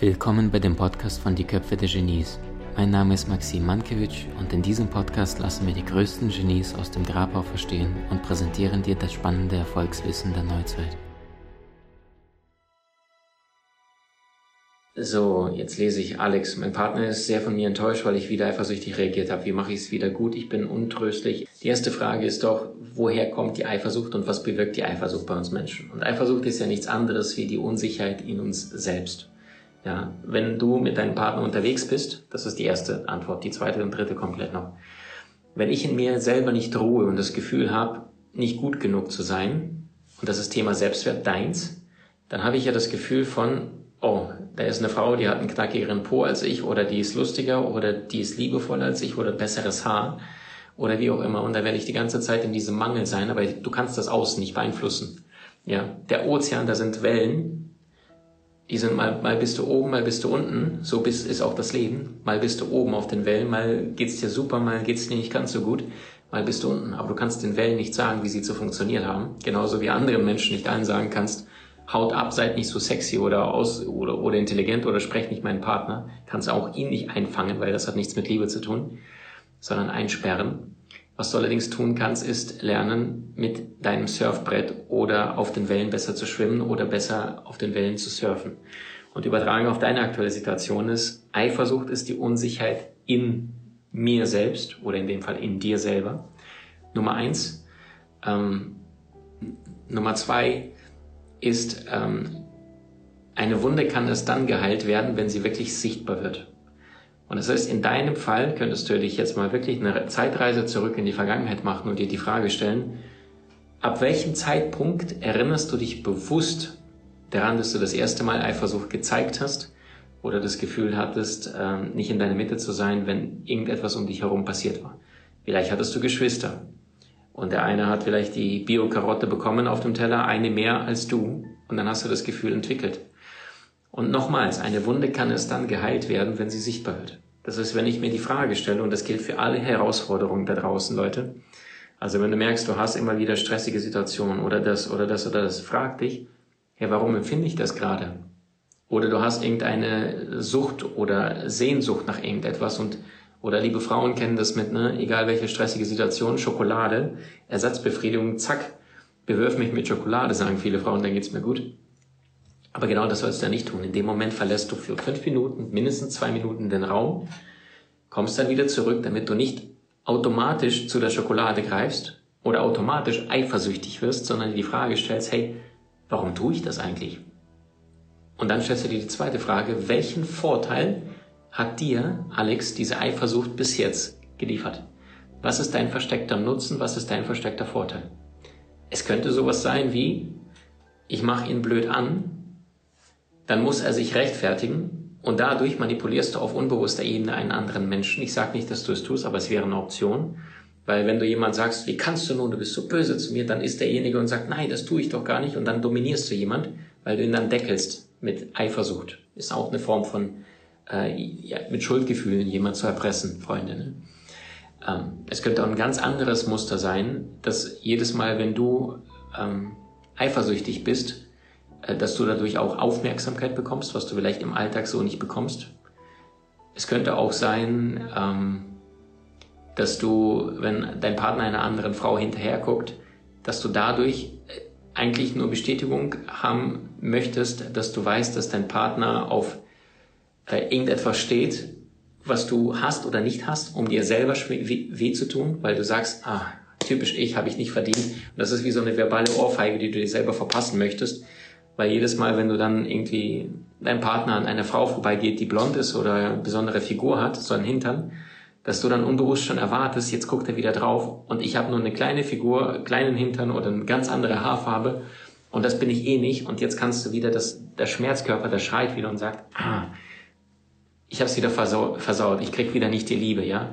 Willkommen bei dem Podcast von Die Köpfe der Genies. Mein Name ist Maxim Mankewitsch und in diesem Podcast lassen wir die größten Genies aus dem Grabau verstehen und präsentieren dir das spannende Erfolgswissen der Neuzeit. So, jetzt lese ich Alex. Mein Partner ist sehr von mir enttäuscht, weil ich wieder eifersüchtig reagiert habe. Wie mache ich es wieder gut? Ich bin untröstlich. Die erste Frage ist doch, woher kommt die Eifersucht und was bewirkt die Eifersucht bei uns Menschen? Und Eifersucht ist ja nichts anderes wie die Unsicherheit in uns selbst. Ja, wenn du mit deinem Partner unterwegs bist, das ist die erste Antwort, die zweite und dritte komplett noch. Wenn ich in mir selber nicht ruhe und das Gefühl habe, nicht gut genug zu sein, und das ist Thema Selbstwert deins, dann habe ich ja das Gefühl von, oh, da ist eine Frau, die hat einen knackigeren Po als ich, oder die ist lustiger, oder die ist liebevoller als ich, oder besseres Haar, oder wie auch immer. Und da werde ich die ganze Zeit in diesem Mangel sein, aber du kannst das Außen nicht beeinflussen. Ja, der Ozean, da sind Wellen, die sind mal, mal bist du oben, mal bist du unten. So bist, ist auch das Leben. Mal bist du oben auf den Wellen, mal geht's dir super, mal geht's dir nicht ganz so gut. Mal bist du unten. Aber du kannst den Wellen nicht sagen, wie sie zu funktionieren haben. Genauso wie anderen Menschen nicht allen sagen kannst, haut ab, seid nicht so sexy oder aus, oder, oder intelligent oder sprecht nicht meinen Partner. Kannst auch ihn nicht einfangen, weil das hat nichts mit Liebe zu tun, sondern einsperren. Was du allerdings tun kannst, ist lernen, mit deinem Surfbrett oder auf den Wellen besser zu schwimmen oder besser auf den Wellen zu surfen. Und übertragen auf deine aktuelle Situation ist, Eifersucht ist die Unsicherheit in mir selbst oder in dem Fall in dir selber. Nummer eins. Ähm, Nummer zwei ist, ähm, eine Wunde kann erst dann geheilt werden, wenn sie wirklich sichtbar wird. Und das heißt, in deinem Fall könntest du dich jetzt mal wirklich eine Zeitreise zurück in die Vergangenheit machen und dir die Frage stellen, ab welchem Zeitpunkt erinnerst du dich bewusst daran, dass du das erste Mal Eifersucht gezeigt hast oder das Gefühl hattest, ähm, nicht in deiner Mitte zu sein, wenn irgendetwas um dich herum passiert war. Vielleicht hattest du Geschwister und der eine hat vielleicht die Bio-Karotte bekommen auf dem Teller, eine mehr als du und dann hast du das Gefühl entwickelt. Und nochmals, eine Wunde kann es dann geheilt werden, wenn sie sichtbar wird. Das ist, wenn ich mir die Frage stelle, und das gilt für alle Herausforderungen da draußen, Leute. Also wenn du merkst, du hast immer wieder stressige Situationen oder das oder das oder das, frag dich, ja, warum empfinde ich das gerade? Oder du hast irgendeine Sucht oder Sehnsucht nach irgendetwas und oder liebe Frauen kennen das mit, ne, egal welche stressige Situation, Schokolade, Ersatzbefriedigung, zack, bewirf mich mit Schokolade, sagen viele Frauen, dann geht's mir gut. Aber genau das sollst du ja nicht tun. In dem Moment verlässt du für fünf Minuten, mindestens zwei Minuten den Raum, kommst dann wieder zurück, damit du nicht automatisch zu der Schokolade greifst oder automatisch eifersüchtig wirst, sondern dir die Frage stellst, hey, warum tue ich das eigentlich? Und dann stellst du dir die zweite Frage, welchen Vorteil hat dir, Alex, diese Eifersucht bis jetzt geliefert? Was ist dein versteckter Nutzen? Was ist dein versteckter Vorteil? Es könnte sowas sein wie, ich mache ihn blöd an, dann muss er sich rechtfertigen und dadurch manipulierst du auf unbewusster Ebene einen anderen Menschen. Ich sage nicht, dass du es tust, aber es wäre eine Option. Weil wenn du jemand sagst, wie kannst du nun, du bist so böse zu mir, dann ist derjenige und sagt, nein, das tue ich doch gar nicht und dann dominierst du jemand, weil du ihn dann deckelst mit Eifersucht. Ist auch eine Form von, äh, ja, mit Schuldgefühlen jemand zu erpressen, Freunde. Ne? Ähm, es könnte auch ein ganz anderes Muster sein, dass jedes Mal, wenn du ähm, eifersüchtig bist, dass du dadurch auch Aufmerksamkeit bekommst, was du vielleicht im Alltag so nicht bekommst. Es könnte auch sein, ähm, dass du, wenn dein Partner einer anderen Frau hinterherguckt, dass du dadurch äh, eigentlich nur Bestätigung haben möchtest, dass du weißt, dass dein Partner auf äh, irgendetwas steht, was du hast oder nicht hast, um dir selber weh, weh zu tun, weil du sagst, ah, typisch ich, habe ich nicht verdient. Und das ist wie so eine verbale Ohrfeige, die du dir selber verpassen möchtest. Weil jedes Mal, wenn du dann irgendwie dein Partner an einer Frau vorbeigeht, die blond ist oder eine besondere Figur hat, so ein Hintern, dass du dann unbewusst schon erwartest, jetzt guckt er wieder drauf und ich habe nur eine kleine Figur, kleinen Hintern oder eine ganz andere Haarfarbe und das bin ich eh nicht und jetzt kannst du wieder, das, der Schmerzkörper, der schreit wieder und sagt, ah, ich habe es wieder versaut, versaut, ich krieg wieder nicht die Liebe, ja.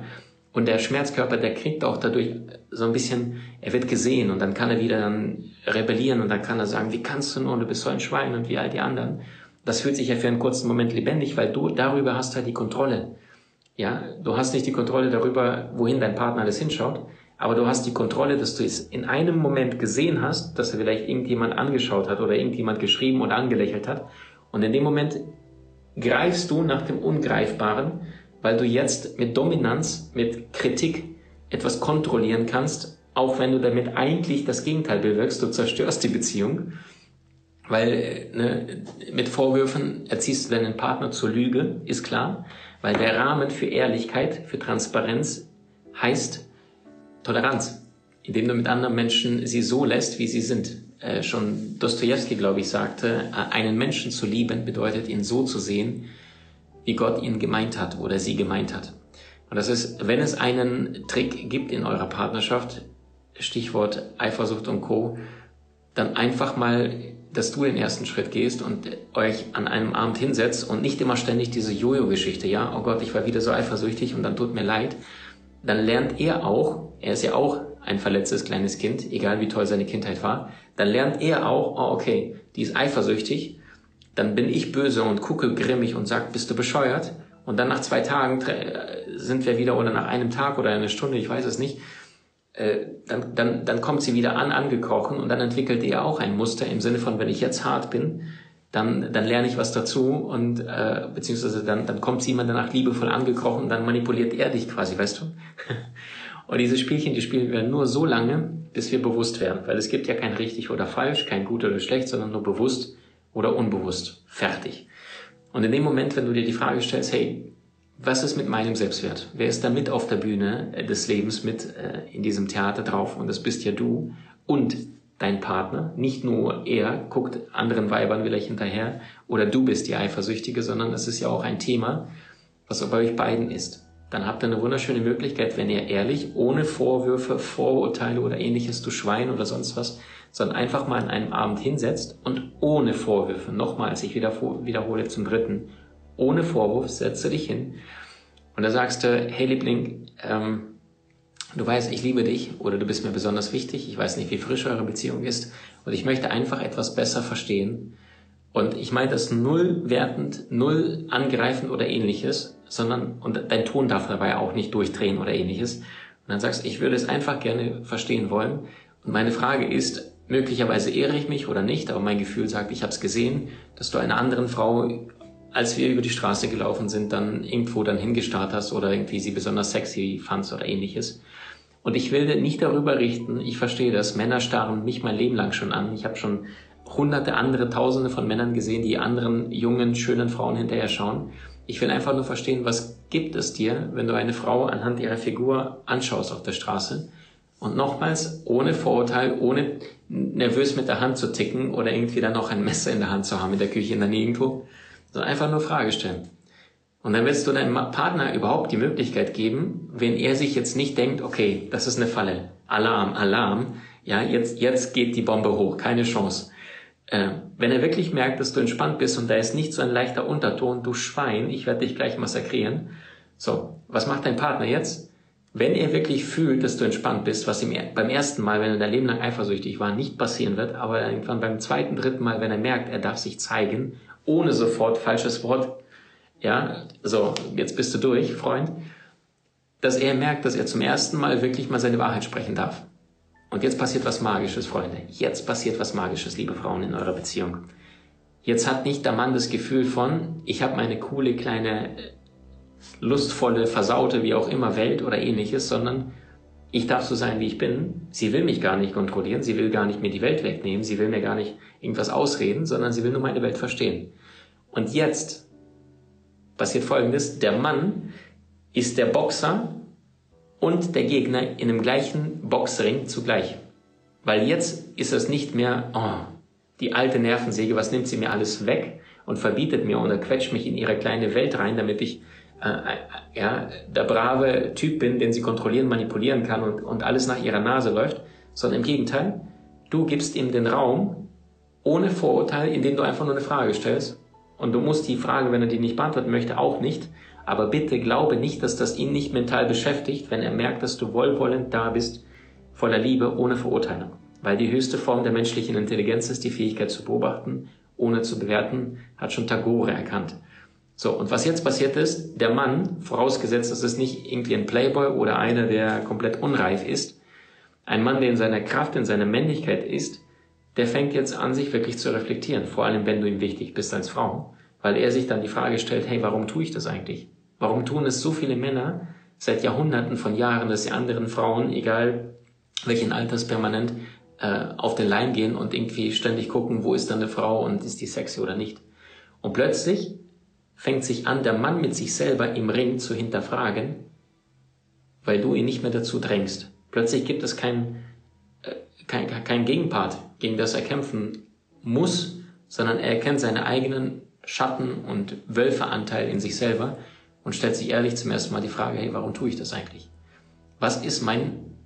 Und der Schmerzkörper, der kriegt auch dadurch so ein bisschen, er wird gesehen und dann kann er wieder dann rebellieren und dann kann er sagen, wie kannst du nur, du bist so ein Schwein und wie all die anderen. Das fühlt sich ja für einen kurzen Moment lebendig, weil du darüber hast halt die Kontrolle. Ja, du hast nicht die Kontrolle darüber, wohin dein Partner alles hinschaut, aber du hast die Kontrolle, dass du es in einem Moment gesehen hast, dass er vielleicht irgendjemand angeschaut hat oder irgendjemand geschrieben oder angelächelt hat und in dem Moment greifst du nach dem Ungreifbaren, weil du jetzt mit Dominanz, mit Kritik etwas kontrollieren kannst, auch wenn du damit eigentlich das Gegenteil bewirkst, du zerstörst die Beziehung, weil ne, mit Vorwürfen erziehst du deinen Partner zur Lüge, ist klar, weil der Rahmen für Ehrlichkeit, für Transparenz heißt Toleranz, indem du mit anderen Menschen sie so lässt, wie sie sind. Äh, schon Dostoevsky, glaube ich, sagte, äh, einen Menschen zu lieben bedeutet ihn so zu sehen, wie Gott ihn gemeint hat oder sie gemeint hat. Und das ist, wenn es einen Trick gibt in eurer Partnerschaft, Stichwort Eifersucht und Co., dann einfach mal, dass du den ersten Schritt gehst und euch an einem Abend hinsetzt und nicht immer ständig diese Jojo-Geschichte, ja, oh Gott, ich war wieder so eifersüchtig und dann tut mir leid. Dann lernt er auch, er ist ja auch ein verletztes kleines Kind, egal wie toll seine Kindheit war, dann lernt er auch, oh okay, die ist eifersüchtig, dann bin ich böse und gucke grimmig und sag, bist du bescheuert? Und dann nach zwei Tagen sind wir wieder oder nach einem Tag oder einer Stunde, ich weiß es nicht, dann, dann, dann kommt sie wieder an, angekrochen und dann entwickelt er auch ein Muster im Sinne von, wenn ich jetzt hart bin, dann, dann lerne ich was dazu und äh, beziehungsweise dann, dann kommt sie immer danach liebevoll angekrochen und dann manipuliert er dich quasi, weißt du? und diese Spielchen, die spielen wir nur so lange, bis wir bewusst werden, weil es gibt ja kein richtig oder falsch, kein gut oder schlecht, sondern nur bewusst oder unbewusst. Fertig. Und in dem Moment, wenn du dir die Frage stellst, hey, was ist mit meinem Selbstwert? Wer ist da mit auf der Bühne äh, des Lebens mit äh, in diesem Theater drauf? Und das bist ja du und dein Partner. Nicht nur er guckt anderen Weibern vielleicht hinterher oder du bist die Eifersüchtige, sondern es ist ja auch ein Thema, was bei euch beiden ist. Dann habt ihr eine wunderschöne Möglichkeit, wenn ihr ehrlich, ohne Vorwürfe, Vorurteile oder ähnliches, du Schwein oder sonst was, sondern einfach mal an einem Abend hinsetzt und ohne Vorwürfe, nochmals, ich wiederhole zum dritten, ohne Vorwurf, setze dich hin und da sagst du, hey Liebling, ähm, du weißt, ich liebe dich oder du bist mir besonders wichtig, ich weiß nicht, wie frisch eure Beziehung ist und ich möchte einfach etwas besser verstehen. Und ich meine das null wertend, null angreifend oder ähnliches, sondern, und dein Ton darf dabei auch nicht durchdrehen oder ähnliches. Und dann sagst ich würde es einfach gerne verstehen wollen. Und meine Frage ist, möglicherweise ehre ich mich oder nicht, aber mein Gefühl sagt, ich habe es gesehen, dass du einer anderen Frau als wir über die Straße gelaufen sind, dann irgendwo dann hingestarrt hast oder irgendwie sie besonders sexy fandst oder ähnliches. Und ich will nicht darüber richten, ich verstehe das, Männer starren mich mein Leben lang schon an. Ich habe schon hunderte andere, tausende von Männern gesehen, die anderen jungen, schönen Frauen hinterher schauen. Ich will einfach nur verstehen, was gibt es dir, wenn du eine Frau anhand ihrer Figur anschaust auf der Straße und nochmals, ohne Vorurteil, ohne nervös mit der Hand zu ticken oder irgendwie dann noch ein Messer in der Hand zu haben in der Küche in der Nirgendwo, sondern einfach nur Frage stellen. Und dann willst du deinem Partner überhaupt die Möglichkeit geben, wenn er sich jetzt nicht denkt, okay, das ist eine Falle, Alarm, Alarm, ja, jetzt, jetzt geht die Bombe hoch, keine Chance. Äh, wenn er wirklich merkt, dass du entspannt bist und da ist nicht so ein leichter Unterton, du Schwein, ich werde dich gleich massakrieren. So, was macht dein Partner jetzt? Wenn er wirklich fühlt, dass du entspannt bist, was ihm beim ersten Mal, wenn er dein Leben lang eifersüchtig war, nicht passieren wird, aber irgendwann beim zweiten, dritten Mal, wenn er merkt, er darf sich zeigen ohne sofort falsches Wort, ja, so, jetzt bist du durch, Freund, dass er merkt, dass er zum ersten Mal wirklich mal seine Wahrheit sprechen darf. Und jetzt passiert was Magisches, Freunde. Jetzt passiert was Magisches, liebe Frauen, in eurer Beziehung. Jetzt hat nicht der Mann das Gefühl von, ich habe meine coole, kleine, lustvolle, versaute, wie auch immer Welt oder ähnliches, sondern ich darf so sein, wie ich bin. Sie will mich gar nicht kontrollieren, sie will gar nicht mir die Welt wegnehmen, sie will mir gar nicht irgendwas ausreden, sondern sie will nur meine Welt verstehen. Und jetzt passiert Folgendes, der Mann ist der Boxer und der Gegner in dem gleichen Boxring zugleich. Weil jetzt ist es nicht mehr, oh, die alte Nervensäge, was nimmt sie mir alles weg und verbietet mir oder quetscht mich in ihre kleine Welt rein, damit ich äh, äh, ja, der brave Typ bin, den sie kontrollieren, manipulieren kann und, und alles nach ihrer Nase läuft, sondern im Gegenteil, du gibst ihm den Raum ohne Vorurteil, indem du einfach nur eine Frage stellst. Und du musst die Frage, wenn er die nicht beantworten möchte, auch nicht. Aber bitte glaube nicht, dass das ihn nicht mental beschäftigt, wenn er merkt, dass du wohlwollend da bist, voller Liebe, ohne Verurteilung. Weil die höchste Form der menschlichen Intelligenz ist die Fähigkeit zu beobachten, ohne zu bewerten, hat schon Tagore erkannt. So, und was jetzt passiert ist, der Mann, vorausgesetzt, dass es nicht irgendwie ein Playboy oder einer, der komplett unreif ist, ein Mann, der in seiner Kraft, in seiner Männlichkeit ist, der fängt jetzt an, sich wirklich zu reflektieren. Vor allem, wenn du ihm wichtig bist als Frau. weil er sich dann die Frage stellt, hey, warum tue ich das eigentlich? Warum tun es so viele Männer seit Jahrhunderten von Jahren, dass sie anderen Frauen, egal welchen Alters permanent, äh, auf den Leim gehen und irgendwie ständig gucken, wo ist dann eine Frau und ist die sexy oder nicht. Und plötzlich fängt sich an, der Mann mit sich selber im Ring zu hinterfragen, weil du ihn nicht mehr dazu drängst. Plötzlich gibt es kein, äh, kein, kein Gegenpart, gegen das er kämpfen muss, sondern er erkennt seine eigenen Schatten und Wölferanteil in sich selber und stellt sich ehrlich zum ersten Mal die Frage, hey, warum tue ich das eigentlich? Was ist mein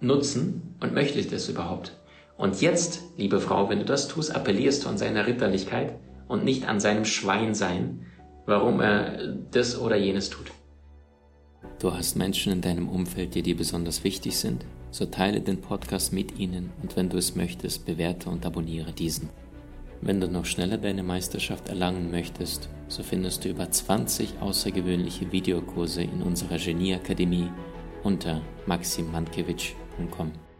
Nutzen und möchte ich das überhaupt? Und jetzt, liebe Frau, wenn du das tust, appellierst du an seine Ritterlichkeit und nicht an seinem Schweinsein, warum er das oder jenes tut. Du hast Menschen in deinem Umfeld, die dir besonders wichtig sind? So teile den Podcast mit ihnen und wenn du es möchtest, bewerte und abonniere diesen. Wenn du noch schneller deine Meisterschaft erlangen möchtest, so findest du über 20 außergewöhnliche Videokurse in unserer Genieakademie unter maximmankiewicz.com.